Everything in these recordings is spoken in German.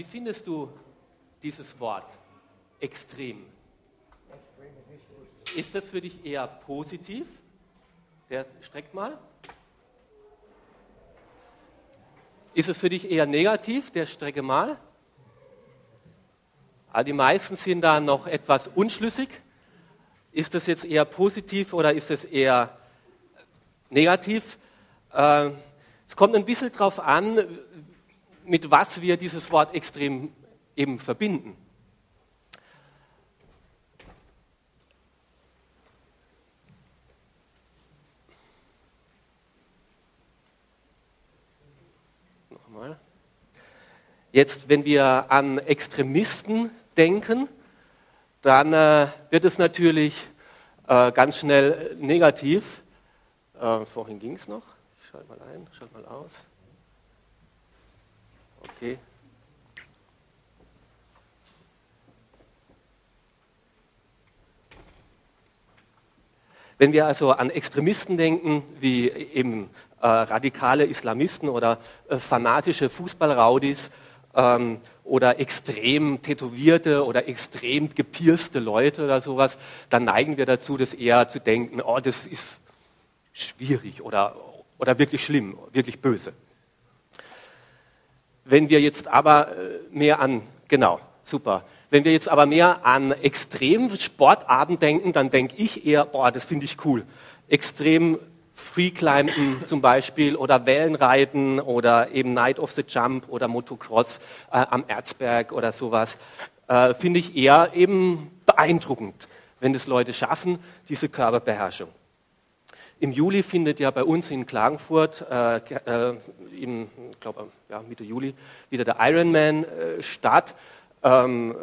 Wie findest du dieses Wort extrem? Ist das für dich eher positiv? Der streckt mal. Ist es für dich eher negativ? Der strecke mal. Also die meisten sind da noch etwas unschlüssig. Ist das jetzt eher positiv oder ist es eher negativ? Äh, es kommt ein bisschen darauf an, mit was wir dieses Wort extrem eben verbinden. Nochmal. Jetzt, wenn wir an Extremisten denken, dann äh, wird es natürlich äh, ganz schnell negativ. Äh, vorhin ging es noch. Ich schalte mal ein, schalte mal aus. Okay. Wenn wir also an Extremisten denken, wie eben äh, radikale Islamisten oder äh, fanatische Fußballraudis ähm, oder extrem tätowierte oder extrem gepierste Leute oder sowas, dann neigen wir dazu, das eher zu denken, oh, das ist schwierig oder, oder wirklich schlimm, wirklich böse. Wenn wir jetzt aber äh, mehr an, genau, super, wenn wir jetzt aber mehr an Extremsportarten denken, dann denke ich eher, boah, das finde ich cool. Extrem Freeclimben zum Beispiel oder Wellenreiten oder eben Night of the Jump oder Motocross äh, am Erzberg oder sowas, äh, finde ich eher eben beeindruckend, wenn das Leute schaffen, diese Körperbeherrschung. Im Juli findet ja bei uns in Klagenfurt, äh, äh im, glaube ja, Mitte Juli, wieder der Ironman äh, statt ähm,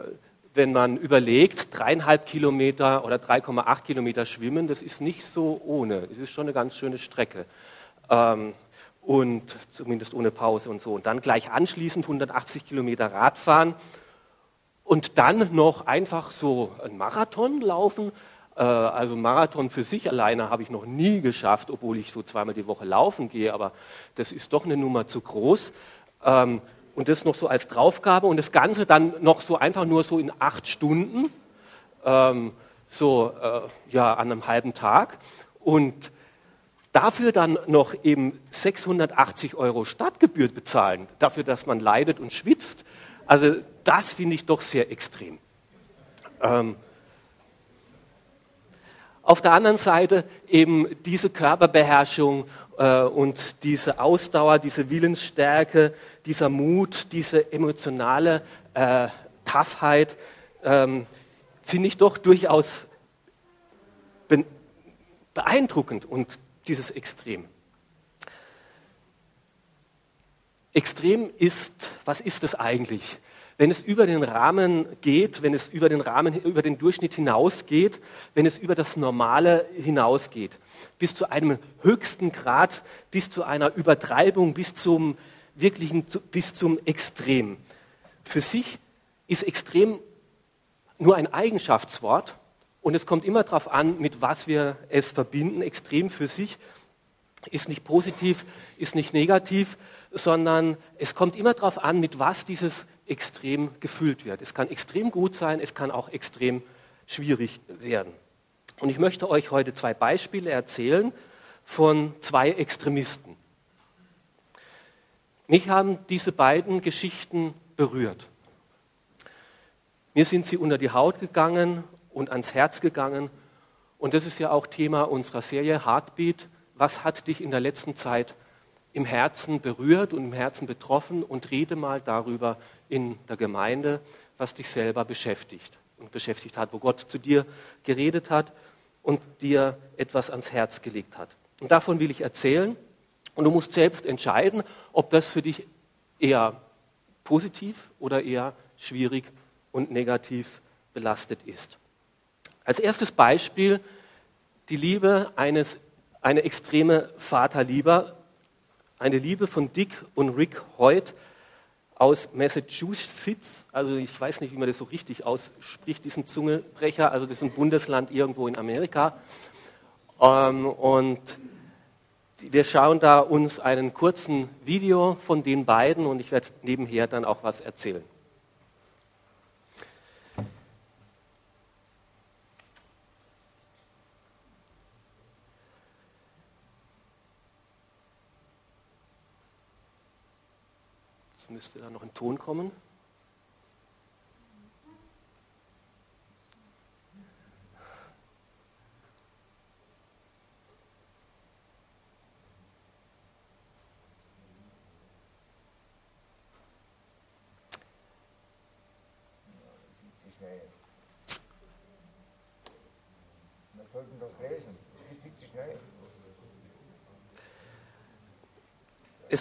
wenn man überlegt, dreieinhalb Kilometer oder 3,8 Kilometer schwimmen, das ist nicht so ohne. Das ist schon eine ganz schöne Strecke. Ähm, und zumindest ohne Pause und so. Und dann gleich anschließend 180 Kilometer Radfahren und dann noch einfach so einen Marathon laufen. Äh, also Marathon für sich alleine habe ich noch nie geschafft, obwohl ich so zweimal die Woche laufen gehe, aber das ist doch eine Nummer zu groß. Ähm, und das noch so als Draufgabe und das Ganze dann noch so einfach nur so in acht Stunden, ähm, so äh, ja an einem halben Tag und dafür dann noch eben 680 Euro Stadtgebühr bezahlen, dafür, dass man leidet und schwitzt. Also das finde ich doch sehr extrem. Ähm, auf der anderen Seite eben diese Körperbeherrschung äh, und diese Ausdauer, diese Willensstärke, dieser Mut, diese emotionale äh, Toughheit, ähm, finde ich doch durchaus beeindruckend und dieses Extrem. Extrem ist, was ist es eigentlich? Wenn es über den Rahmen geht, wenn es über den Rahmen, über den Durchschnitt hinausgeht, wenn es über das Normale hinausgeht, bis zu einem höchsten Grad, bis zu einer Übertreibung, bis zum wirklichen, bis zum Extrem. Für sich ist extrem nur ein Eigenschaftswort und es kommt immer darauf an, mit was wir es verbinden. Extrem für sich ist nicht positiv, ist nicht negativ, sondern es kommt immer darauf an, mit was dieses extrem gefühlt wird. Es kann extrem gut sein, es kann auch extrem schwierig werden. Und ich möchte euch heute zwei Beispiele erzählen von zwei Extremisten. Mich haben diese beiden Geschichten berührt. Mir sind sie unter die Haut gegangen und ans Herz gegangen. Und das ist ja auch Thema unserer Serie Heartbeat. Was hat dich in der letzten Zeit im Herzen berührt und im Herzen betroffen? Und rede mal darüber, in der Gemeinde, was dich selber beschäftigt und beschäftigt hat, wo Gott zu dir geredet hat und dir etwas ans Herz gelegt hat. Und davon will ich erzählen. Und du musst selbst entscheiden, ob das für dich eher positiv oder eher schwierig und negativ belastet ist. Als erstes Beispiel die Liebe eines, eine extreme Vaterliebe, eine Liebe von Dick und Rick Hoyt, aus Massachusetts, also ich weiß nicht, wie man das so richtig ausspricht, diesen Zungebrecher, also das ist ein Bundesland irgendwo in Amerika. Ähm, und wir schauen da uns einen kurzen Video von den beiden und ich werde nebenher dann auch was erzählen. Müsste da noch ein Ton kommen.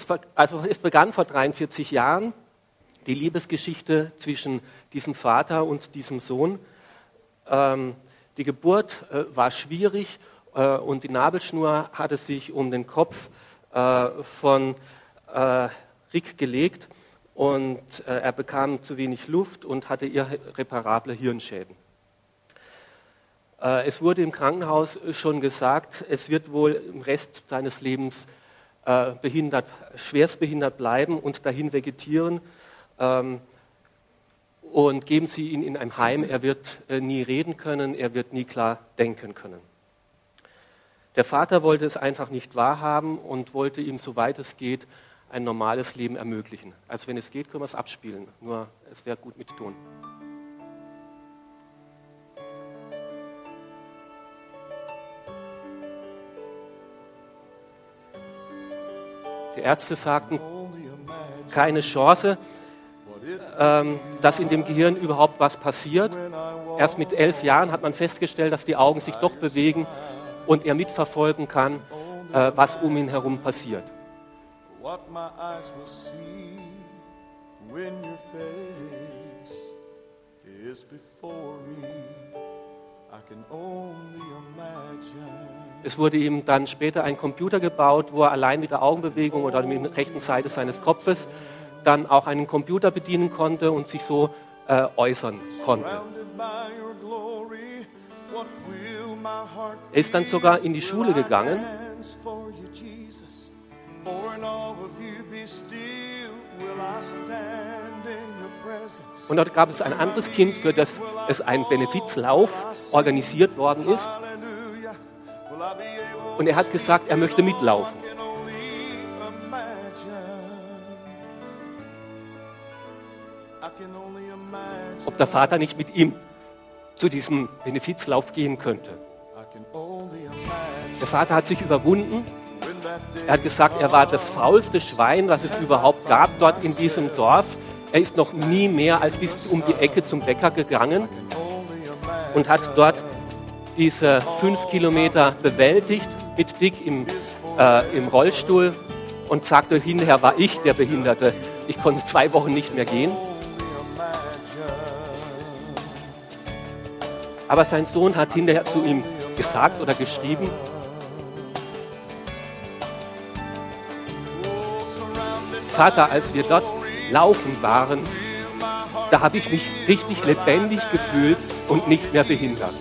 Es, also es begann vor 43 Jahren die Liebesgeschichte zwischen diesem Vater und diesem Sohn. Ähm, die Geburt äh, war schwierig äh, und die Nabelschnur hatte sich um den Kopf äh, von äh, Rick gelegt und äh, er bekam zu wenig Luft und hatte irreparable Hirnschäden. Äh, es wurde im Krankenhaus schon gesagt, es wird wohl im Rest seines Lebens äh, behindert, schwerstbehindert bleiben und dahin vegetieren. Ähm, und geben Sie ihn in ein Heim, er wird äh, nie reden können, er wird nie klar denken können. Der Vater wollte es einfach nicht wahrhaben und wollte ihm, soweit es geht, ein normales Leben ermöglichen. Also wenn es geht, können wir es abspielen, nur es wäre gut mit Ton. Ärzte sagten, keine Chance, ähm, dass in dem Gehirn überhaupt was passiert. Erst mit elf Jahren hat man festgestellt, dass die Augen sich doch bewegen und er mitverfolgen kann, äh, was um ihn herum passiert. when your face is before me. Es wurde ihm dann später ein Computer gebaut, wo er allein mit der Augenbewegung oder mit der rechten Seite seines Kopfes dann auch einen Computer bedienen konnte und sich so äh, äußern konnte. Er ist dann sogar in die Schule gegangen. Und dort gab es ein anderes Kind, für das es ein Benefizlauf organisiert worden ist. Und er hat gesagt, er möchte mitlaufen. Ob der Vater nicht mit ihm zu diesem Benefizlauf gehen könnte. Der Vater hat sich überwunden. Er hat gesagt, er war das faulste Schwein, was es überhaupt gab dort in diesem Dorf. Er ist noch nie mehr als bis um die Ecke zum Bäcker gegangen und hat dort diese fünf Kilometer bewältigt mit Dick im, äh, im Rollstuhl und sagte, hinterher war ich der Behinderte. Ich konnte zwei Wochen nicht mehr gehen. Aber sein Sohn hat hinterher zu ihm gesagt oder geschrieben, Vater, als wir dort laufen waren, da habe ich mich richtig lebendig gefühlt und nicht mehr behindert.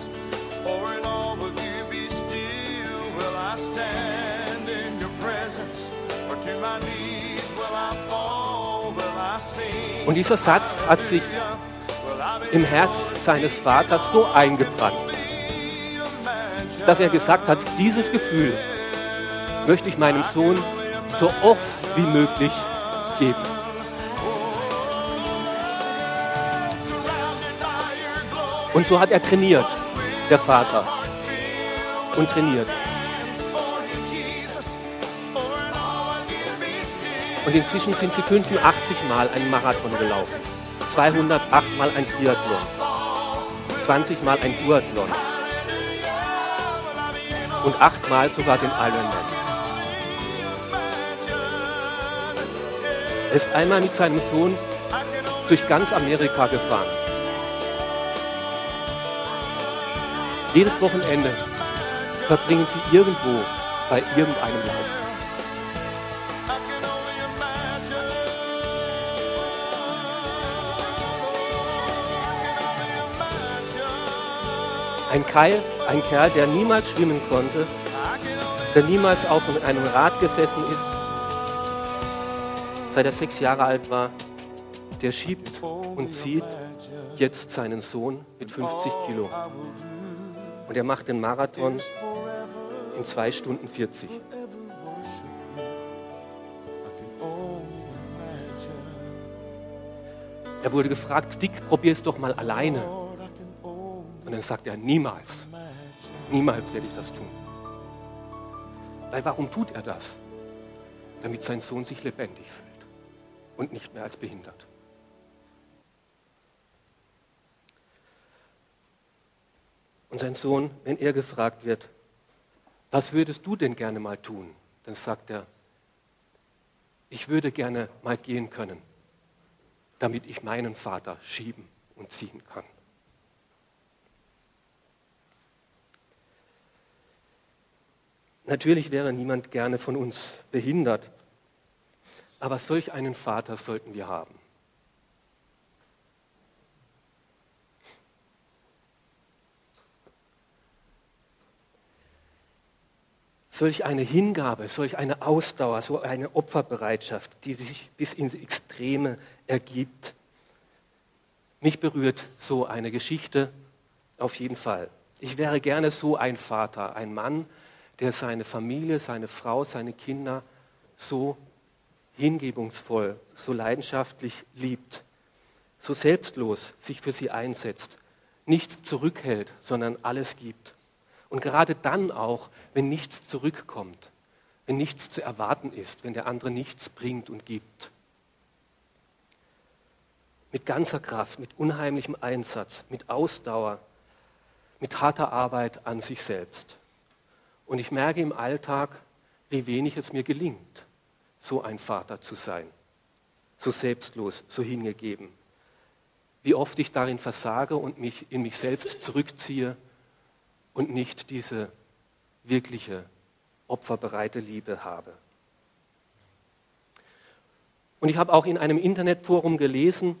Und dieser Satz hat sich im Herz seines Vaters so eingebrannt, dass er gesagt hat, dieses Gefühl möchte ich meinem Sohn so oft wie möglich geben. Und so hat er trainiert, der Vater. Und trainiert. Und inzwischen sind sie 85 Mal einen Marathon gelaufen, 208 Mal ein Triathlon, 20 Mal ein Duathlon und 8 Mal sogar den Ironman. Er ist einmal mit seinem Sohn durch ganz Amerika gefahren. Jedes Wochenende verbringen sie irgendwo bei irgendeinem Lauf. Ein Kerl, ein Kerl, der niemals schwimmen konnte, der niemals auf einem Rad gesessen ist, seit er sechs Jahre alt war, der schiebt und zieht jetzt seinen Sohn mit 50 Kilo. Und er macht den Marathon in zwei Stunden 40. Er wurde gefragt, Dick, probier es doch mal alleine. Und dann sagt er, niemals, niemals werde ich das tun. Weil warum tut er das? Damit sein Sohn sich lebendig fühlt und nicht mehr als behindert. Und sein Sohn, wenn er gefragt wird, was würdest du denn gerne mal tun? Dann sagt er, ich würde gerne mal gehen können, damit ich meinen Vater schieben und ziehen kann. Natürlich wäre niemand gerne von uns behindert, aber solch einen Vater sollten wir haben. Solch eine Hingabe, solch eine Ausdauer, so eine Opferbereitschaft, die sich bis ins Extreme ergibt. Mich berührt so eine Geschichte auf jeden Fall. Ich wäre gerne so ein Vater, ein Mann, der seine Familie, seine Frau, seine Kinder so hingebungsvoll, so leidenschaftlich liebt, so selbstlos sich für sie einsetzt, nichts zurückhält, sondern alles gibt. Und gerade dann auch, wenn nichts zurückkommt, wenn nichts zu erwarten ist, wenn der andere nichts bringt und gibt. Mit ganzer Kraft, mit unheimlichem Einsatz, mit Ausdauer, mit harter Arbeit an sich selbst. Und ich merke im Alltag, wie wenig es mir gelingt, so ein Vater zu sein, so selbstlos, so hingegeben. Wie oft ich darin versage und mich in mich selbst zurückziehe und nicht diese wirkliche opferbereite Liebe habe. Und ich habe auch in einem Internetforum gelesen,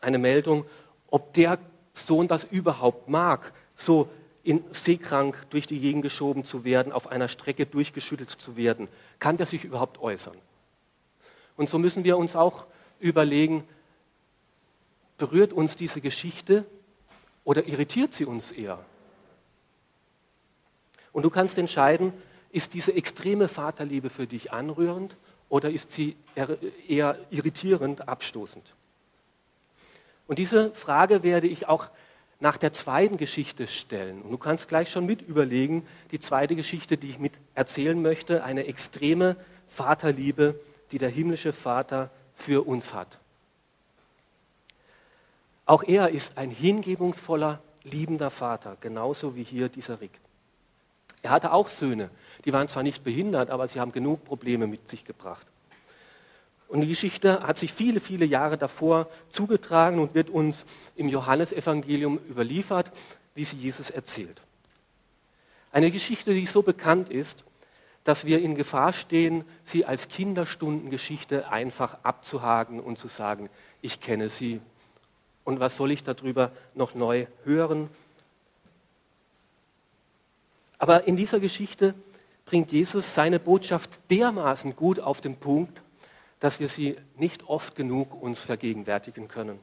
eine Meldung, ob der Sohn das überhaupt mag, so in seekrank durch die Gegend geschoben zu werden, auf einer Strecke durchgeschüttelt zu werden. Kann der sich überhaupt äußern? Und so müssen wir uns auch überlegen, berührt uns diese Geschichte oder irritiert sie uns eher? Und du kannst entscheiden, ist diese extreme Vaterliebe für dich anrührend oder ist sie eher irritierend, abstoßend? Und diese Frage werde ich auch nach der zweiten Geschichte stellen. Und du kannst gleich schon mit überlegen, die zweite Geschichte, die ich mit erzählen möchte, eine extreme Vaterliebe, die der himmlische Vater für uns hat. Auch er ist ein hingebungsvoller, liebender Vater, genauso wie hier dieser Rick. Er hatte auch Söhne. Die waren zwar nicht behindert, aber sie haben genug Probleme mit sich gebracht. Und die Geschichte hat sich viele, viele Jahre davor zugetragen und wird uns im Johannesevangelium überliefert, wie sie Jesus erzählt. Eine Geschichte, die so bekannt ist, dass wir in Gefahr stehen, sie als Kinderstundengeschichte einfach abzuhaken und zu sagen, ich kenne sie. Und was soll ich darüber noch neu hören aber in dieser Geschichte bringt Jesus seine Botschaft dermaßen gut auf den Punkt, dass wir sie nicht oft genug uns vergegenwärtigen können.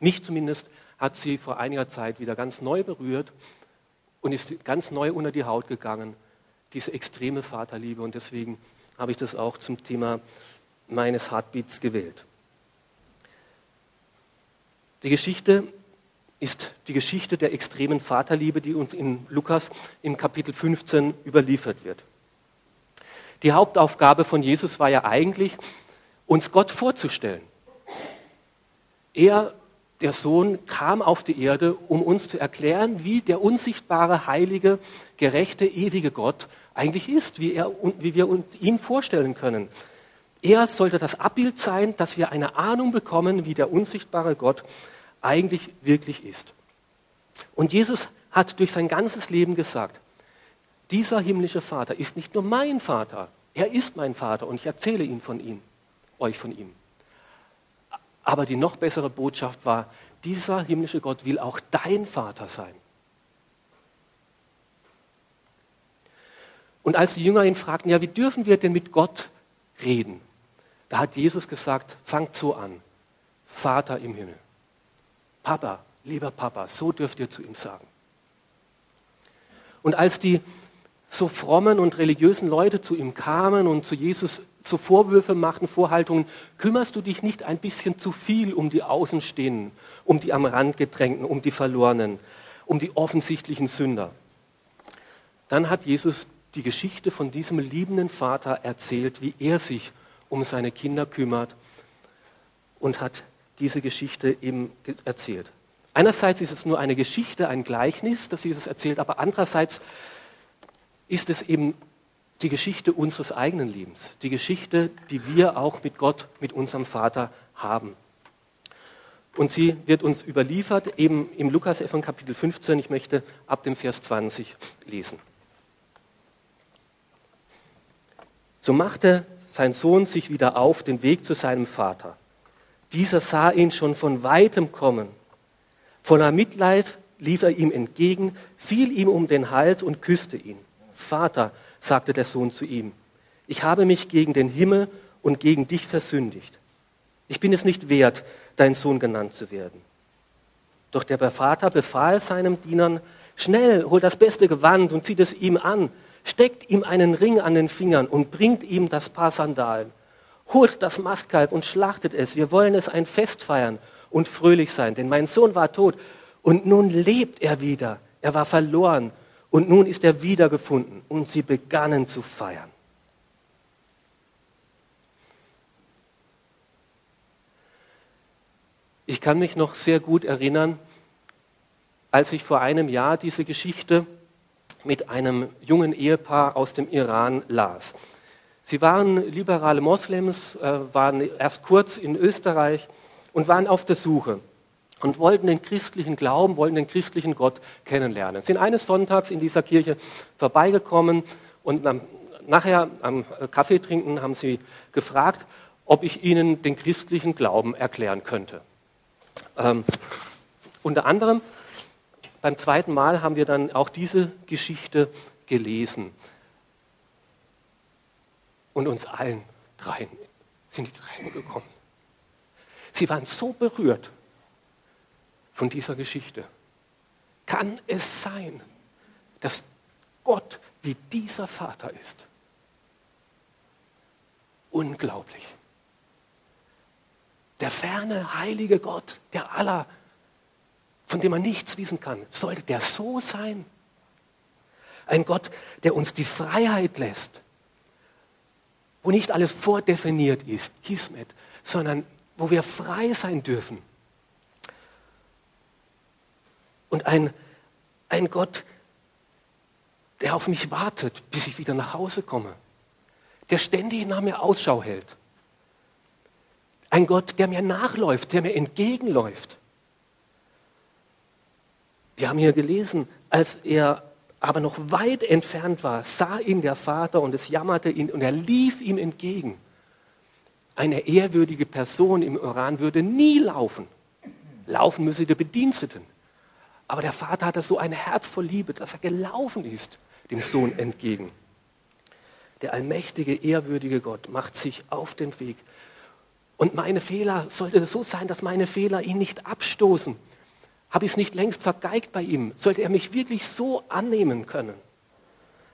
Mich zumindest hat sie vor einiger Zeit wieder ganz neu berührt und ist ganz neu unter die Haut gegangen, diese extreme Vaterliebe. Und deswegen habe ich das auch zum Thema meines Heartbeats gewählt. Die Geschichte ist die Geschichte der extremen Vaterliebe, die uns in Lukas im Kapitel 15 überliefert wird. Die Hauptaufgabe von Jesus war ja eigentlich, uns Gott vorzustellen. Er, der Sohn, kam auf die Erde, um uns zu erklären, wie der unsichtbare, heilige, gerechte, ewige Gott eigentlich ist, wie, er, wie wir uns ihn vorstellen können. Er sollte das Abbild sein, dass wir eine Ahnung bekommen, wie der unsichtbare Gott eigentlich wirklich ist. Und Jesus hat durch sein ganzes Leben gesagt, dieser himmlische Vater ist nicht nur mein Vater, er ist mein Vater und ich erzähle ihn von ihm, euch von ihm. Aber die noch bessere Botschaft war, dieser himmlische Gott will auch dein Vater sein. Und als die Jünger ihn fragten, ja, wie dürfen wir denn mit Gott reden? Da hat Jesus gesagt, fangt so an, Vater im Himmel. Papa, lieber Papa, so dürft ihr zu ihm sagen. Und als die so frommen und religiösen Leute zu ihm kamen und zu Jesus so Vorwürfe machten, Vorhaltungen, kümmerst du dich nicht ein bisschen zu viel um die Außenstehenden, um die am Rand gedrängten, um die Verlorenen, um die offensichtlichen Sünder? Dann hat Jesus die Geschichte von diesem liebenden Vater erzählt, wie er sich um seine Kinder kümmert und hat diese Geschichte eben erzählt. Einerseits ist es nur eine Geschichte, ein Gleichnis, das Jesus erzählt, aber andererseits ist es eben die Geschichte unseres eigenen Lebens, die Geschichte, die wir auch mit Gott, mit unserem Vater haben. Und sie wird uns überliefert eben im Lukas von Kapitel 15. Ich möchte ab dem Vers 20 lesen. So machte sein Sohn sich wieder auf den Weg zu seinem Vater. Dieser sah ihn schon von weitem kommen. Voller Mitleid lief er ihm entgegen, fiel ihm um den Hals und küsste ihn. Vater, sagte der Sohn zu ihm, ich habe mich gegen den Himmel und gegen dich versündigt. Ich bin es nicht wert, dein Sohn genannt zu werden. Doch der Vater befahl seinem Dienern, schnell, hol das beste Gewand und zieht es ihm an, steckt ihm einen Ring an den Fingern und bringt ihm das Paar Sandalen. Holt das Mastkalb und schlachtet es. Wir wollen es ein Fest feiern und fröhlich sein, denn mein Sohn war tot und nun lebt er wieder. Er war verloren und nun ist er wiedergefunden und sie begannen zu feiern. Ich kann mich noch sehr gut erinnern, als ich vor einem Jahr diese Geschichte mit einem jungen Ehepaar aus dem Iran las. Sie waren liberale Moslems, äh, waren erst kurz in Österreich und waren auf der Suche und wollten den christlichen Glauben, wollten den christlichen Gott kennenlernen. Sind eines Sonntags in dieser Kirche vorbeigekommen und nachher am Kaffee trinken haben sie gefragt, ob ich ihnen den christlichen Glauben erklären könnte. Ähm, unter anderem beim zweiten Mal haben wir dann auch diese Geschichte gelesen. Und uns allen dreien sind die Tränen gekommen. Sie waren so berührt von dieser Geschichte. Kann es sein, dass Gott wie dieser Vater ist? Unglaublich. Der ferne, heilige Gott, der aller, von dem man nichts wissen kann, sollte der so sein? Ein Gott, der uns die Freiheit lässt, wo nicht alles vordefiniert ist, Kismet, sondern wo wir frei sein dürfen und ein, ein Gott, der auf mich wartet, bis ich wieder nach Hause komme, der ständig nach mir Ausschau hält. Ein Gott, der mir nachläuft, der mir entgegenläuft. Wir haben hier gelesen, als er aber noch weit entfernt war, sah ihn der Vater und es jammerte ihn und er lief ihm entgegen. Eine ehrwürdige Person im Iran würde nie laufen. Laufen müsse der Bediensteten. Aber der Vater hatte so ein Herz voll Liebe, dass er gelaufen ist dem Sohn entgegen. Der allmächtige, ehrwürdige Gott macht sich auf den Weg. Und meine Fehler, sollte es so sein, dass meine Fehler ihn nicht abstoßen, habe ich es nicht längst vergeigt bei ihm, sollte er mich wirklich so annehmen können,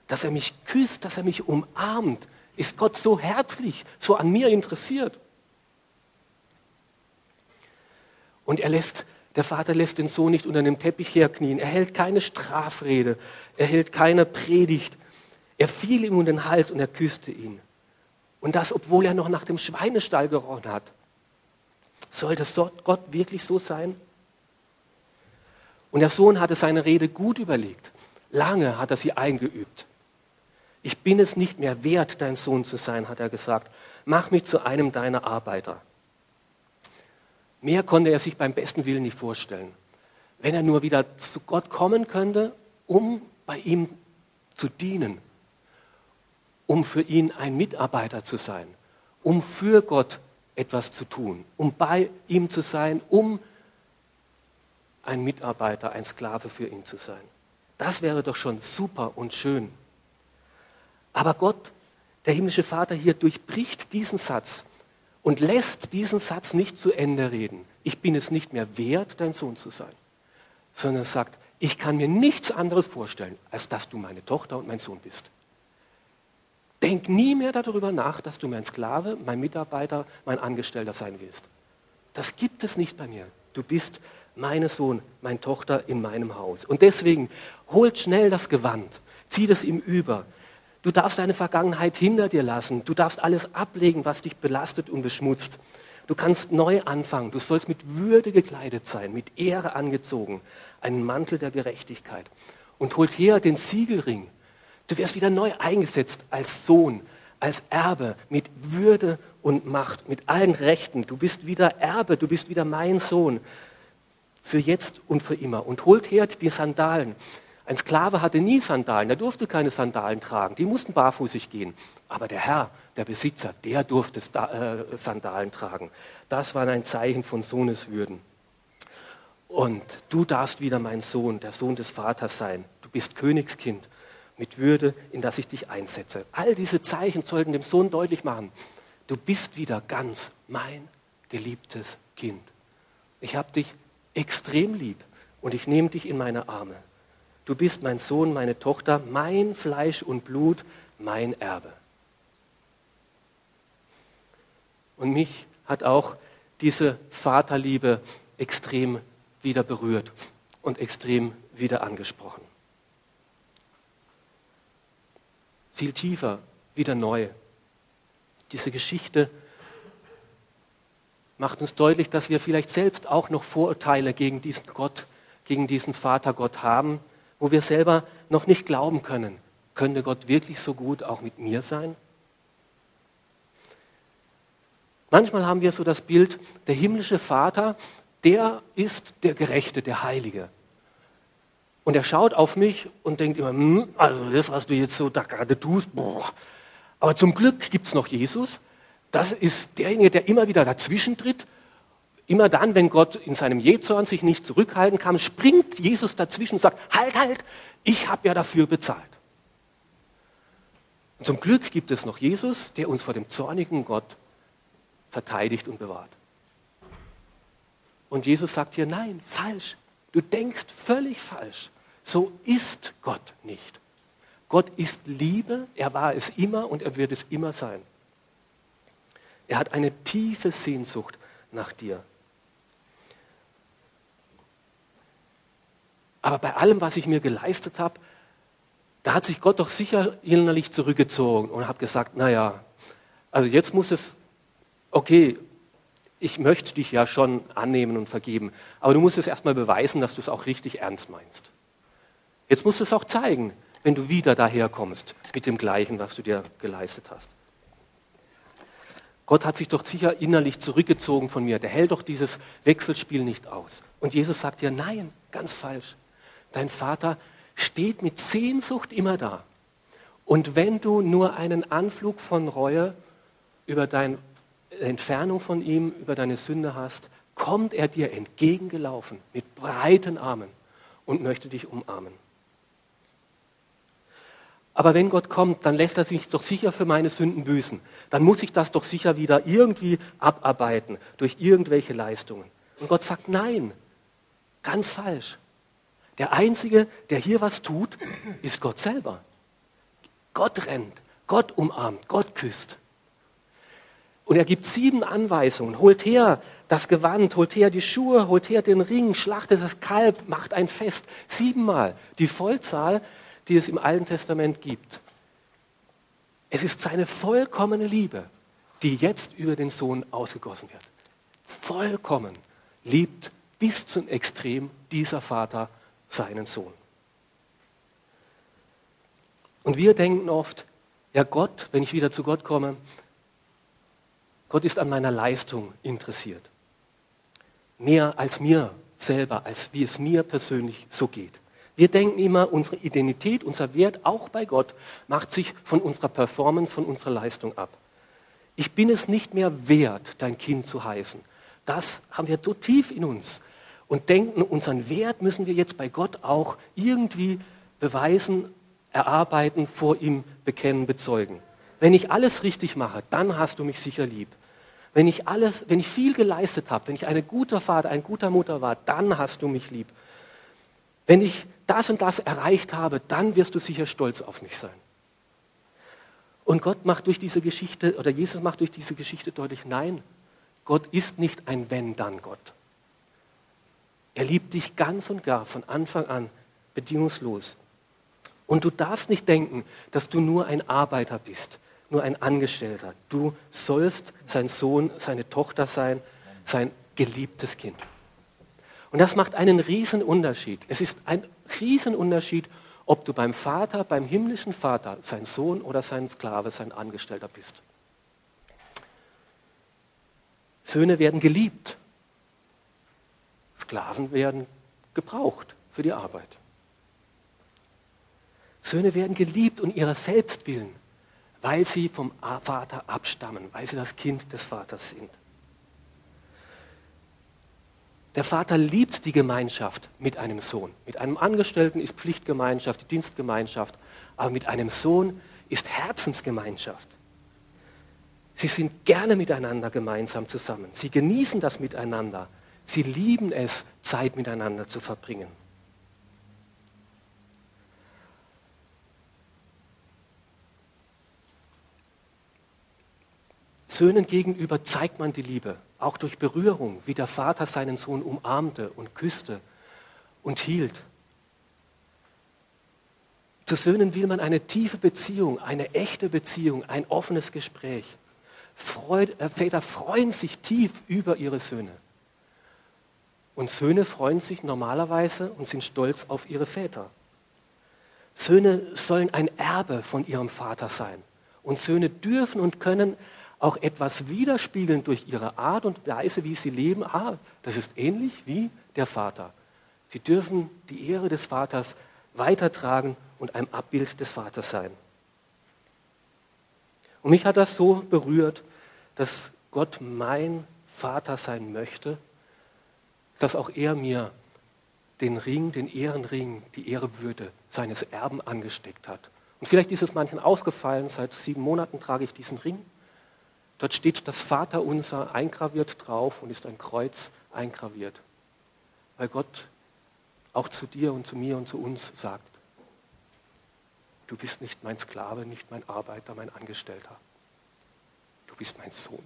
dass er mich küsst, dass er mich umarmt, ist Gott so herzlich, so an mir interessiert. Und er lässt der Vater lässt den Sohn nicht unter dem Teppich herknien. Er hält keine Strafrede. Er hält keine Predigt. Er fiel ihm um den Hals und er küsste ihn. Und das, obwohl er noch nach dem Schweinestall gerochen hat. Soll das Gott wirklich so sein? Und der Sohn hatte seine Rede gut überlegt. Lange hat er sie eingeübt. Ich bin es nicht mehr wert, dein Sohn zu sein, hat er gesagt. Mach mich zu einem deiner Arbeiter. Mehr konnte er sich beim besten Willen nicht vorstellen. Wenn er nur wieder zu Gott kommen könnte, um bei ihm zu dienen, um für ihn ein Mitarbeiter zu sein, um für Gott etwas zu tun, um bei ihm zu sein, um ein Mitarbeiter, ein Sklave für ihn zu sein. Das wäre doch schon super und schön. Aber Gott, der himmlische Vater hier, durchbricht diesen Satz und lässt diesen Satz nicht zu Ende reden. Ich bin es nicht mehr wert, dein Sohn zu sein, sondern sagt, ich kann mir nichts anderes vorstellen, als dass du meine Tochter und mein Sohn bist. Denk nie mehr darüber nach, dass du mein Sklave, mein Mitarbeiter, mein Angestellter sein willst. Das gibt es nicht bei mir. Du bist mein Sohn, meine Tochter in meinem Haus. Und deswegen holt schnell das Gewand, zieh das ihm über. Du darfst deine Vergangenheit hinter dir lassen. Du darfst alles ablegen, was dich belastet und beschmutzt. Du kannst neu anfangen. Du sollst mit Würde gekleidet sein, mit Ehre angezogen, einen Mantel der Gerechtigkeit. Und holt her den Siegelring. Du wirst wieder neu eingesetzt als Sohn, als Erbe, mit Würde und Macht, mit allen Rechten. Du bist wieder Erbe, du bist wieder mein Sohn für jetzt und für immer. Und holt her die Sandalen. Ein Sklave hatte nie Sandalen, er durfte keine Sandalen tragen, die mussten barfußig gehen. Aber der Herr, der Besitzer, der durfte äh, Sandalen tragen. Das war ein Zeichen von Sohneswürden. Und du darfst wieder mein Sohn, der Sohn des Vaters sein. Du bist Königskind mit Würde, in das ich dich einsetze. All diese Zeichen sollten dem Sohn deutlich machen, du bist wieder ganz mein geliebtes Kind. Ich habe dich extrem lieb und ich nehme dich in meine Arme. Du bist mein Sohn, meine Tochter, mein Fleisch und Blut, mein Erbe. Und mich hat auch diese Vaterliebe extrem wieder berührt und extrem wieder angesprochen. Viel tiefer, wieder neu. Diese Geschichte macht uns deutlich, dass wir vielleicht selbst auch noch Vorurteile gegen diesen Gott, gegen diesen Vater Gott haben, wo wir selber noch nicht glauben können. Könnte Gott wirklich so gut auch mit mir sein? Manchmal haben wir so das Bild, der himmlische Vater, der ist der Gerechte, der Heilige. Und er schaut auf mich und denkt immer, hm, also das, was du jetzt so da gerade tust, boah. Aber zum Glück gibt es noch Jesus, das ist derjenige, der immer wieder dazwischen tritt. Immer dann, wenn Gott in seinem Jezorn sich nicht zurückhalten kann, springt Jesus dazwischen und sagt, halt, halt, ich habe ja dafür bezahlt. Und zum Glück gibt es noch Jesus, der uns vor dem zornigen Gott verteidigt und bewahrt. Und Jesus sagt hier, nein, falsch. Du denkst völlig falsch. So ist Gott nicht. Gott ist Liebe, er war es immer und er wird es immer sein. Er hat eine tiefe Sehnsucht nach dir. Aber bei allem, was ich mir geleistet habe, da hat sich Gott doch sicher innerlich zurückgezogen und hat gesagt, naja, also jetzt muss es, okay, ich möchte dich ja schon annehmen und vergeben, aber du musst es erstmal beweisen, dass du es auch richtig ernst meinst. Jetzt musst du es auch zeigen, wenn du wieder daherkommst mit dem Gleichen, was du dir geleistet hast. Gott hat sich doch sicher innerlich zurückgezogen von mir. Der hält doch dieses Wechselspiel nicht aus. Und Jesus sagt dir, nein, ganz falsch. Dein Vater steht mit Sehnsucht immer da. Und wenn du nur einen Anflug von Reue über deine Entfernung von ihm, über deine Sünde hast, kommt er dir entgegengelaufen mit breiten Armen und möchte dich umarmen. Aber wenn Gott kommt, dann lässt er sich doch sicher für meine Sünden büßen. Dann muss ich das doch sicher wieder irgendwie abarbeiten durch irgendwelche Leistungen. Und Gott sagt, nein, ganz falsch. Der Einzige, der hier was tut, ist Gott selber. Gott rennt, Gott umarmt, Gott küsst. Und er gibt sieben Anweisungen. Holt her das Gewand, holt her die Schuhe, holt her den Ring, schlachtet das Kalb, macht ein Fest. Siebenmal. Die Vollzahl die es im Alten Testament gibt. Es ist seine vollkommene Liebe, die jetzt über den Sohn ausgegossen wird. Vollkommen liebt bis zum Extrem dieser Vater seinen Sohn. Und wir denken oft, ja Gott, wenn ich wieder zu Gott komme, Gott ist an meiner Leistung interessiert. Mehr als mir selber, als wie es mir persönlich so geht. Wir denken immer, unsere Identität, unser Wert, auch bei Gott, macht sich von unserer Performance, von unserer Leistung ab. Ich bin es nicht mehr wert, dein Kind zu heißen. Das haben wir so tief in uns und denken, unseren Wert müssen wir jetzt bei Gott auch irgendwie beweisen, erarbeiten, vor ihm bekennen, bezeugen. Wenn ich alles richtig mache, dann hast du mich sicher lieb. Wenn ich alles, wenn ich viel geleistet habe, wenn ich ein guter Vater, ein guter Mutter war, dann hast du mich lieb wenn ich das und das erreicht habe, dann wirst du sicher stolz auf mich sein. Und Gott macht durch diese Geschichte, oder Jesus macht durch diese Geschichte deutlich, nein, Gott ist nicht ein Wenn-Dann-Gott. Er liebt dich ganz und gar von Anfang an bedingungslos. Und du darfst nicht denken, dass du nur ein Arbeiter bist, nur ein Angestellter. Du sollst sein Sohn, seine Tochter sein, sein geliebtes Kind. Und das macht einen riesen Unterschied. Es ist ein riesen Unterschied, ob du beim Vater, beim himmlischen Vater, sein Sohn oder sein Sklave, sein Angestellter bist. Söhne werden geliebt. Sklaven werden gebraucht für die Arbeit. Söhne werden geliebt und ihrer selbst willen, weil sie vom Vater abstammen, weil sie das Kind des Vaters sind. Der Vater liebt die Gemeinschaft mit einem Sohn. Mit einem Angestellten ist Pflichtgemeinschaft, Dienstgemeinschaft, aber mit einem Sohn ist Herzensgemeinschaft. Sie sind gerne miteinander gemeinsam zusammen. Sie genießen das miteinander. Sie lieben es, Zeit miteinander zu verbringen. Söhnen gegenüber zeigt man die Liebe, auch durch Berührung, wie der Vater seinen Sohn umarmte und küsste und hielt. Zu Söhnen will man eine tiefe Beziehung, eine echte Beziehung, ein offenes Gespräch. Freud, äh, Väter freuen sich tief über ihre Söhne. Und Söhne freuen sich normalerweise und sind stolz auf ihre Väter. Söhne sollen ein Erbe von ihrem Vater sein. Und Söhne dürfen und können auch etwas widerspiegeln durch ihre Art und Weise, wie sie leben. Ah, das ist ähnlich wie der Vater. Sie dürfen die Ehre des Vaters weitertragen und ein Abbild des Vaters sein. Und mich hat das so berührt, dass Gott mein Vater sein möchte, dass auch er mir den Ring, den Ehrenring, die Ehrewürde seines Erben angesteckt hat. Und vielleicht ist es manchen aufgefallen, seit sieben Monaten trage ich diesen Ring. Dort steht das Vaterunser eingraviert drauf und ist ein Kreuz eingraviert. Weil Gott auch zu dir und zu mir und zu uns sagt, du bist nicht mein Sklave, nicht mein Arbeiter, mein Angestellter. Du bist mein Sohn.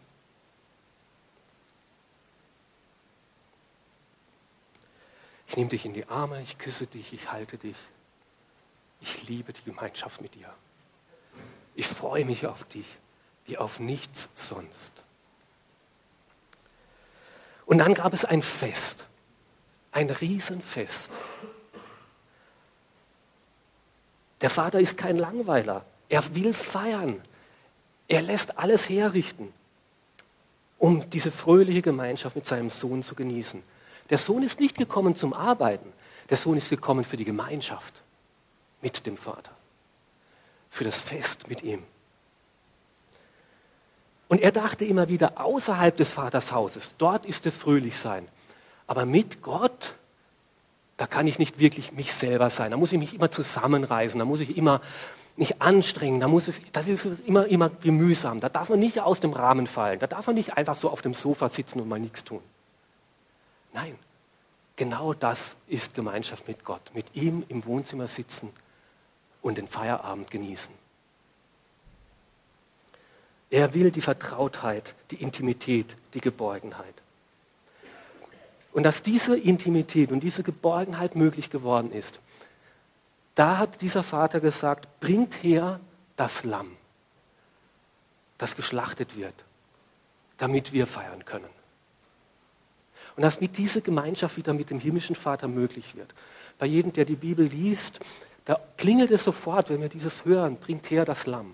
Ich nehme dich in die Arme, ich küsse dich, ich halte dich. Ich liebe die Gemeinschaft mit dir. Ich freue mich auf dich wie auf nichts sonst. Und dann gab es ein Fest, ein Riesenfest. Der Vater ist kein Langweiler. Er will feiern. Er lässt alles herrichten, um diese fröhliche Gemeinschaft mit seinem Sohn zu genießen. Der Sohn ist nicht gekommen zum Arbeiten. Der Sohn ist gekommen für die Gemeinschaft mit dem Vater. Für das Fest mit ihm. Und er dachte immer wieder, außerhalb des Vatershauses, dort ist es fröhlich sein. Aber mit Gott, da kann ich nicht wirklich mich selber sein. Da muss ich mich immer zusammenreißen, da muss ich immer mich anstrengen, da muss es, das ist immer, immer mühsam. Da darf man nicht aus dem Rahmen fallen. Da darf man nicht einfach so auf dem Sofa sitzen und mal nichts tun. Nein, genau das ist Gemeinschaft mit Gott. Mit ihm im Wohnzimmer sitzen und den Feierabend genießen. Er will die Vertrautheit, die Intimität, die Geborgenheit. Und dass diese Intimität und diese Geborgenheit möglich geworden ist, da hat dieser Vater gesagt, bringt her das Lamm, das geschlachtet wird, damit wir feiern können. Und dass mit dieser Gemeinschaft wieder mit dem himmlischen Vater möglich wird. Bei jedem, der die Bibel liest, da klingelt es sofort, wenn wir dieses hören, bringt her das Lamm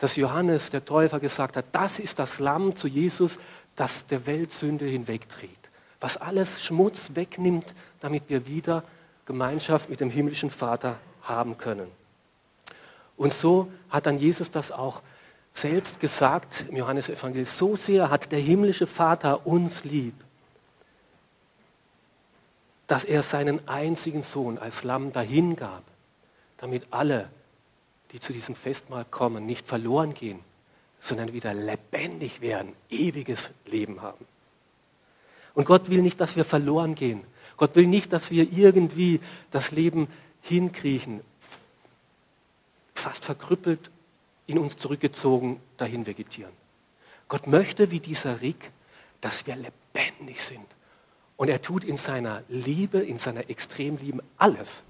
dass Johannes, der Täufer, gesagt hat, das ist das Lamm zu Jesus, das der Weltsünde hinwegträgt. Was alles Schmutz wegnimmt, damit wir wieder Gemeinschaft mit dem himmlischen Vater haben können. Und so hat dann Jesus das auch selbst gesagt im Johannesevangelium. So sehr hat der himmlische Vater uns lieb, dass er seinen einzigen Sohn als Lamm dahingab, damit alle, die zu diesem Festmahl kommen, nicht verloren gehen, sondern wieder lebendig werden, ewiges Leben haben. Und Gott will nicht, dass wir verloren gehen. Gott will nicht, dass wir irgendwie das Leben hinkriechen, fast verkrüppelt, in uns zurückgezogen, dahin vegetieren. Gott möchte, wie dieser Rick, dass wir lebendig sind. Und er tut in seiner Liebe, in seiner Extremliebe alles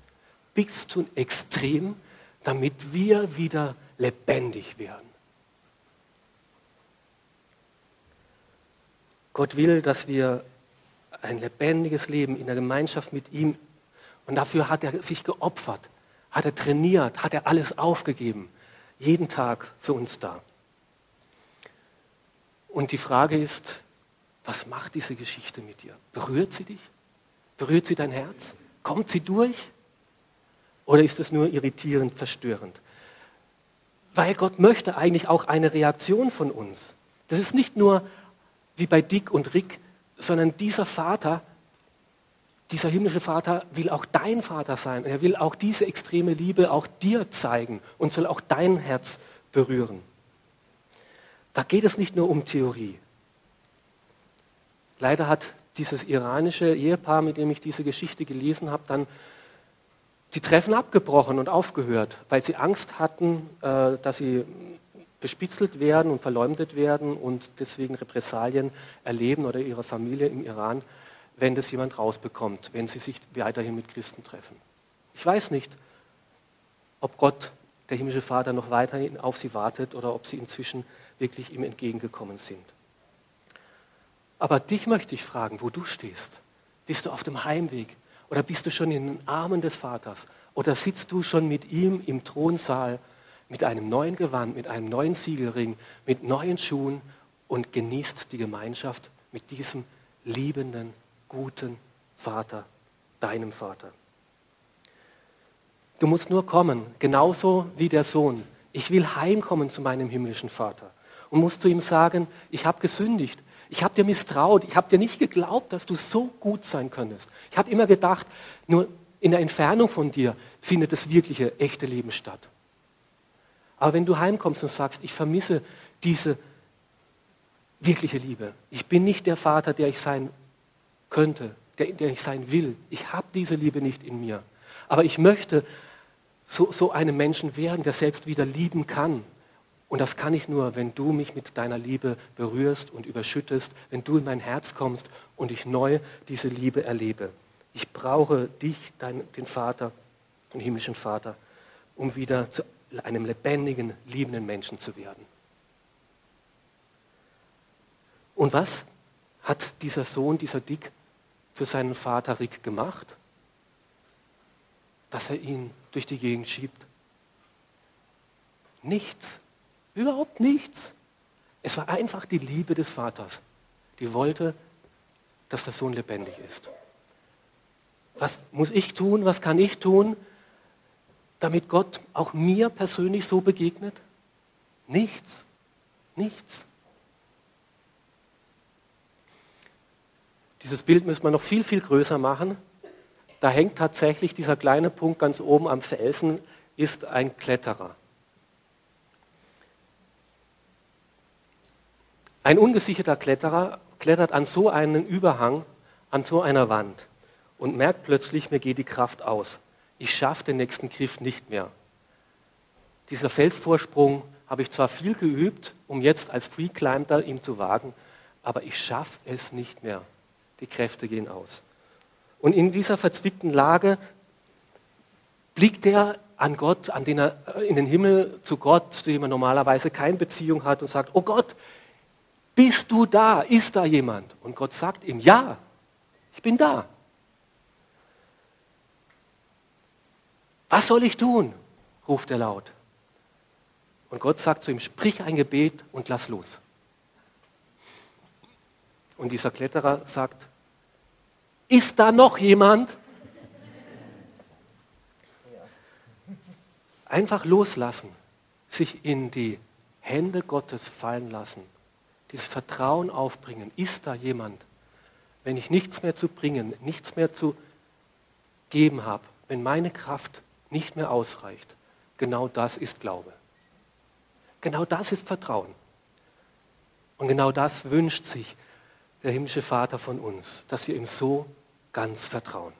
bis zum Extrem, damit wir wieder lebendig werden. Gott will, dass wir ein lebendiges Leben in der Gemeinschaft mit ihm, und dafür hat er sich geopfert, hat er trainiert, hat er alles aufgegeben, jeden Tag für uns da. Und die Frage ist, was macht diese Geschichte mit dir? Berührt sie dich? Berührt sie dein Herz? Kommt sie durch? Oder ist es nur irritierend, verstörend? Weil Gott möchte eigentlich auch eine Reaktion von uns. Das ist nicht nur wie bei Dick und Rick, sondern dieser Vater, dieser himmlische Vater will auch dein Vater sein. Er will auch diese extreme Liebe auch dir zeigen und soll auch dein Herz berühren. Da geht es nicht nur um Theorie. Leider hat dieses iranische Ehepaar, mit dem ich diese Geschichte gelesen habe, dann die Treffen abgebrochen und aufgehört, weil sie Angst hatten, äh, dass sie bespitzelt werden und verleumdet werden und deswegen Repressalien erleben oder ihre Familie im Iran, wenn das jemand rausbekommt, wenn sie sich weiterhin mit Christen treffen. Ich weiß nicht, ob Gott, der himmlische Vater, noch weiterhin auf sie wartet oder ob sie inzwischen wirklich ihm entgegengekommen sind. Aber dich möchte ich fragen, wo du stehst. Bist du auf dem Heimweg oder bist du schon in den Armen des Vaters oder sitzt du schon mit ihm im Thronsaal mit einem neuen Gewand, mit einem neuen Siegelring, mit neuen Schuhen und genießt die Gemeinschaft mit diesem liebenden, guten Vater, deinem Vater. Du musst nur kommen, genauso wie der Sohn. Ich will heimkommen zu meinem himmlischen Vater und musst zu ihm sagen, ich habe gesündigt, ich habe dir misstraut, ich habe dir nicht geglaubt, dass du so gut sein könntest. Ich habe immer gedacht, nur in der Entfernung von dir findet das wirkliche, echte Leben statt. Aber wenn du heimkommst und sagst, ich vermisse diese wirkliche Liebe, ich bin nicht der Vater, der ich sein könnte, der, der ich sein will, ich habe diese Liebe nicht in mir, aber ich möchte so, so einem Menschen werden, der selbst wieder lieben kann. Und das kann ich nur, wenn du mich mit deiner Liebe berührst und überschüttest, wenn du in mein Herz kommst und ich neu diese Liebe erlebe. Ich brauche dich, dein, den Vater, den himmlischen Vater, um wieder zu einem lebendigen, liebenden Menschen zu werden. Und was hat dieser Sohn, dieser Dick, für seinen Vater Rick gemacht? Dass er ihn durch die Gegend schiebt? Nichts. Überhaupt nichts. Es war einfach die Liebe des Vaters, die wollte, dass der Sohn lebendig ist. Was muss ich tun? Was kann ich tun? damit Gott auch mir persönlich so begegnet? Nichts. Nichts. Dieses Bild müssen wir noch viel, viel größer machen. Da hängt tatsächlich dieser kleine Punkt ganz oben am Felsen, ist ein Kletterer. Ein ungesicherter Kletterer klettert an so einen Überhang, an so einer Wand und merkt plötzlich, mir geht die Kraft aus ich schaffe den nächsten Griff nicht mehr. Dieser Felsvorsprung habe ich zwar viel geübt, um jetzt als Free Climber ihn zu wagen, aber ich schaffe es nicht mehr. Die Kräfte gehen aus. Und in dieser verzwickten Lage blickt er an Gott, an den er, äh, in den Himmel zu Gott, zu dem er normalerweise keine Beziehung hat und sagt, oh Gott, bist du da? Ist da jemand? Und Gott sagt ihm, ja, ich bin da. Was soll ich tun? ruft er laut. Und Gott sagt zu ihm, sprich ein Gebet und lass los. Und dieser Kletterer sagt, ist da noch jemand? Einfach loslassen, sich in die Hände Gottes fallen lassen, dieses Vertrauen aufbringen. Ist da jemand? Wenn ich nichts mehr zu bringen, nichts mehr zu geben habe, wenn meine Kraft nicht mehr ausreicht. Genau das ist Glaube. Genau das ist Vertrauen. Und genau das wünscht sich der himmlische Vater von uns, dass wir ihm so ganz vertrauen.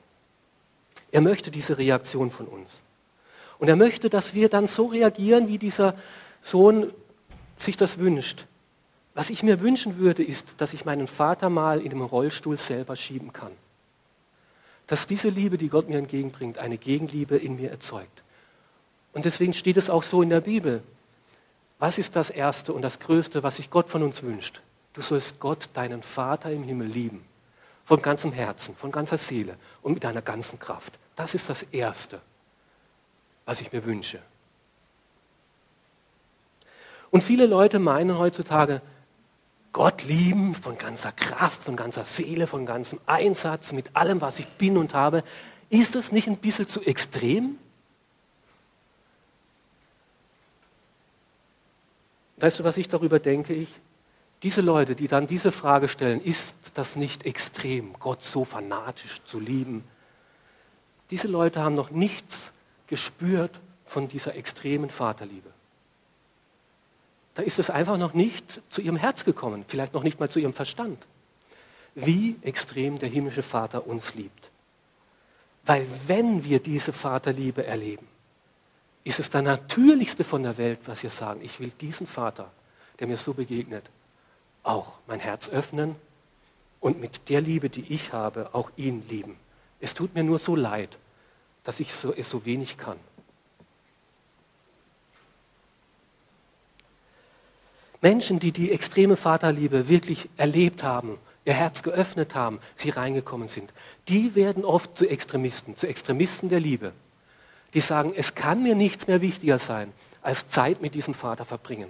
Er möchte diese Reaktion von uns. Und er möchte, dass wir dann so reagieren, wie dieser Sohn sich das wünscht. Was ich mir wünschen würde, ist, dass ich meinen Vater mal in dem Rollstuhl selber schieben kann. Dass diese Liebe, die Gott mir entgegenbringt, eine Gegenliebe in mir erzeugt. Und deswegen steht es auch so in der Bibel. Was ist das Erste und das Größte, was sich Gott von uns wünscht? Du sollst Gott, deinen Vater im Himmel, lieben. Von ganzem Herzen, von ganzer Seele und mit deiner ganzen Kraft. Das ist das Erste, was ich mir wünsche. Und viele Leute meinen heutzutage, Gott lieben von ganzer Kraft, von ganzer Seele, von ganzem Einsatz, mit allem, was ich bin und habe. Ist das nicht ein bisschen zu extrem? Weißt du, was ich darüber denke? Ich, diese Leute, die dann diese Frage stellen, ist das nicht extrem, Gott so fanatisch zu lieben? Diese Leute haben noch nichts gespürt von dieser extremen Vaterliebe da ist es einfach noch nicht zu ihrem Herz gekommen, vielleicht noch nicht mal zu ihrem Verstand, wie extrem der himmlische Vater uns liebt. Weil wenn wir diese Vaterliebe erleben, ist es das Natürlichste von der Welt, was wir sagen, ich will diesen Vater, der mir so begegnet, auch mein Herz öffnen und mit der Liebe, die ich habe, auch ihn lieben. Es tut mir nur so leid, dass ich so, es so wenig kann. Menschen, die die extreme Vaterliebe wirklich erlebt haben, ihr Herz geöffnet haben, sie reingekommen sind, die werden oft zu Extremisten, zu Extremisten der Liebe. Die sagen, es kann mir nichts mehr wichtiger sein, als Zeit mit diesem Vater verbringen.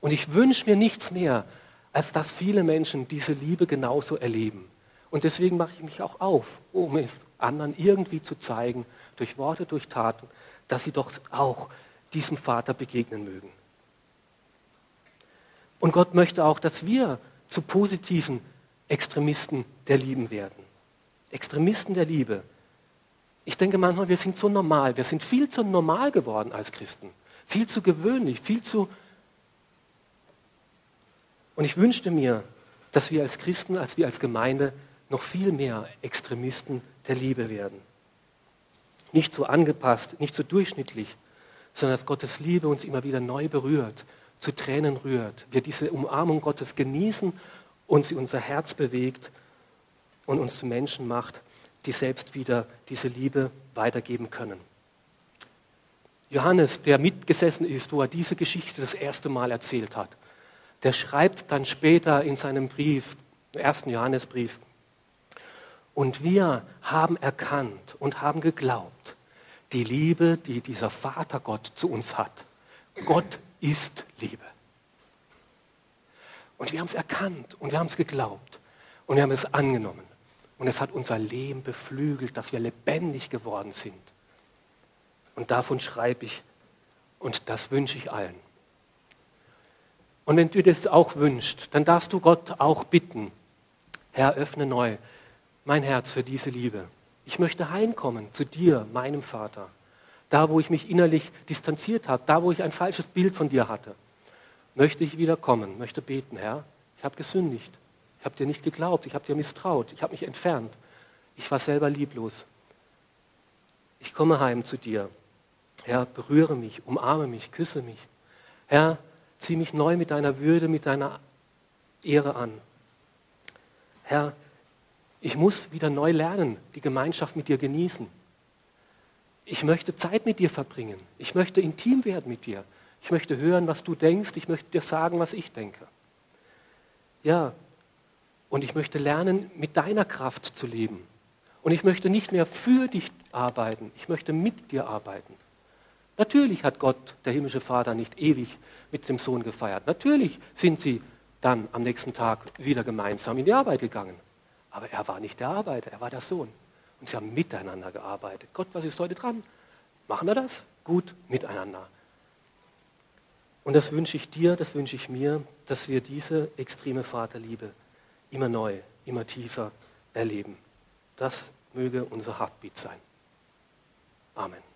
Und ich wünsche mir nichts mehr, als dass viele Menschen diese Liebe genauso erleben. Und deswegen mache ich mich auch auf, um es anderen irgendwie zu zeigen, durch Worte, durch Taten, dass sie doch auch diesem Vater begegnen mögen. Und Gott möchte auch, dass wir zu positiven Extremisten der Lieben werden. Extremisten der Liebe. Ich denke manchmal, wir sind so normal, wir sind viel zu normal geworden als Christen, viel zu gewöhnlich, viel zu... Und ich wünschte mir, dass wir als Christen, als wir als Gemeinde noch viel mehr Extremisten der Liebe werden. Nicht so angepasst, nicht so durchschnittlich, sondern dass Gottes Liebe uns immer wieder neu berührt zu Tränen rührt, wir diese Umarmung Gottes genießen und sie unser Herz bewegt und uns zu Menschen macht, die selbst wieder diese Liebe weitergeben können. Johannes, der mitgesessen ist, wo er diese Geschichte das erste Mal erzählt hat, der schreibt dann später in seinem Brief, im ersten Johannesbrief, und wir haben erkannt und haben geglaubt, die Liebe, die dieser Vater Gott zu uns hat. Gott ist Liebe. Und wir haben es erkannt und wir haben es geglaubt und wir haben es angenommen. Und es hat unser Leben beflügelt, dass wir lebendig geworden sind. Und davon schreibe ich und das wünsche ich allen. Und wenn du das auch wünschst, dann darfst du Gott auch bitten, Herr, öffne neu mein Herz für diese Liebe. Ich möchte heimkommen zu dir, meinem Vater da wo ich mich innerlich distanziert habe, da wo ich ein falsches Bild von dir hatte, möchte ich wieder kommen, möchte beten, Herr, ich habe gesündigt, ich habe dir nicht geglaubt, ich habe dir misstraut, ich habe mich entfernt, ich war selber lieblos. Ich komme heim zu dir. Herr, berühre mich, umarme mich, küsse mich. Herr, zieh mich neu mit deiner Würde, mit deiner Ehre an. Herr, ich muss wieder neu lernen, die Gemeinschaft mit dir genießen. Ich möchte Zeit mit dir verbringen. Ich möchte intim werden mit dir. Ich möchte hören, was du denkst. Ich möchte dir sagen, was ich denke. Ja, und ich möchte lernen, mit deiner Kraft zu leben. Und ich möchte nicht mehr für dich arbeiten, ich möchte mit dir arbeiten. Natürlich hat Gott, der himmlische Vater, nicht ewig mit dem Sohn gefeiert. Natürlich sind sie dann am nächsten Tag wieder gemeinsam in die Arbeit gegangen. Aber er war nicht der Arbeiter, er war der Sohn. Und sie haben miteinander gearbeitet. Gott, was ist heute dran? Machen wir das? Gut, miteinander. Und das wünsche ich dir, das wünsche ich mir, dass wir diese extreme Vaterliebe immer neu, immer tiefer erleben. Das möge unser Heartbeat sein. Amen.